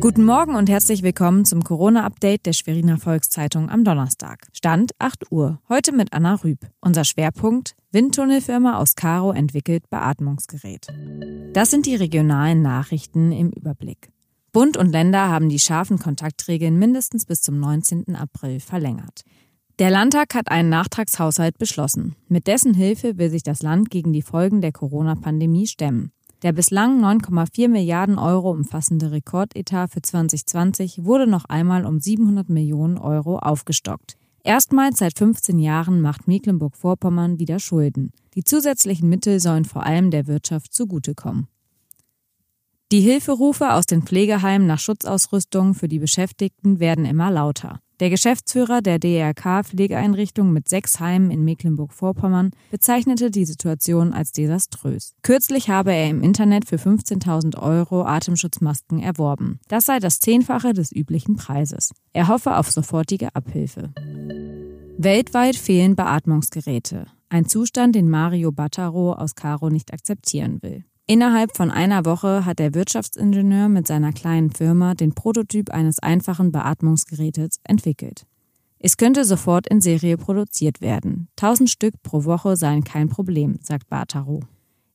Guten Morgen und herzlich willkommen zum Corona-Update der Schweriner Volkszeitung am Donnerstag. Stand 8 Uhr. Heute mit Anna Rüb. Unser Schwerpunkt: Windtunnelfirma aus Karo entwickelt Beatmungsgerät. Das sind die regionalen Nachrichten im Überblick. Bund und Länder haben die scharfen Kontaktregeln mindestens bis zum 19. April verlängert. Der Landtag hat einen Nachtragshaushalt beschlossen. Mit dessen Hilfe will sich das Land gegen die Folgen der Corona-Pandemie stemmen. Der bislang 9,4 Milliarden Euro umfassende Rekordetat für 2020 wurde noch einmal um 700 Millionen Euro aufgestockt. Erstmals seit 15 Jahren macht Mecklenburg-Vorpommern wieder Schulden. Die zusätzlichen Mittel sollen vor allem der Wirtschaft zugutekommen. Die Hilferufe aus den Pflegeheimen nach Schutzausrüstung für die Beschäftigten werden immer lauter. Der Geschäftsführer der DRK-Pflegeeinrichtung mit sechs Heimen in Mecklenburg-Vorpommern bezeichnete die Situation als desaströs. Kürzlich habe er im Internet für 15.000 Euro Atemschutzmasken erworben. Das sei das Zehnfache des üblichen Preises. Er hoffe auf sofortige Abhilfe. Weltweit fehlen Beatmungsgeräte. Ein Zustand, den Mario Battaro aus Caro nicht akzeptieren will. Innerhalb von einer Woche hat der Wirtschaftsingenieur mit seiner kleinen Firma den Prototyp eines einfachen Beatmungsgerätes entwickelt. Es könnte sofort in Serie produziert werden. Tausend Stück pro Woche seien kein Problem, sagt Bartaro.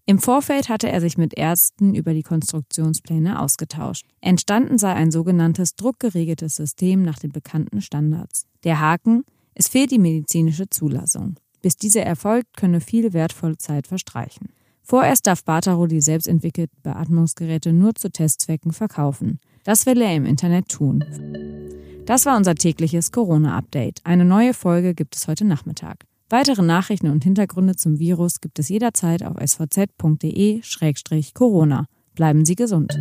Im Vorfeld hatte er sich mit Ärzten über die Konstruktionspläne ausgetauscht. Entstanden sei ein sogenanntes druckgeregeltes System nach den bekannten Standards. Der Haken, es fehlt die medizinische Zulassung. Bis diese erfolgt, könne viel wertvolle Zeit verstreichen. Vorerst darf Bartaro die selbstentwickelten Beatmungsgeräte nur zu Testzwecken verkaufen. Das will er im Internet tun. Das war unser tägliches Corona-Update. Eine neue Folge gibt es heute Nachmittag. Weitere Nachrichten und Hintergründe zum Virus gibt es jederzeit auf svz.de-corona. Bleiben Sie gesund.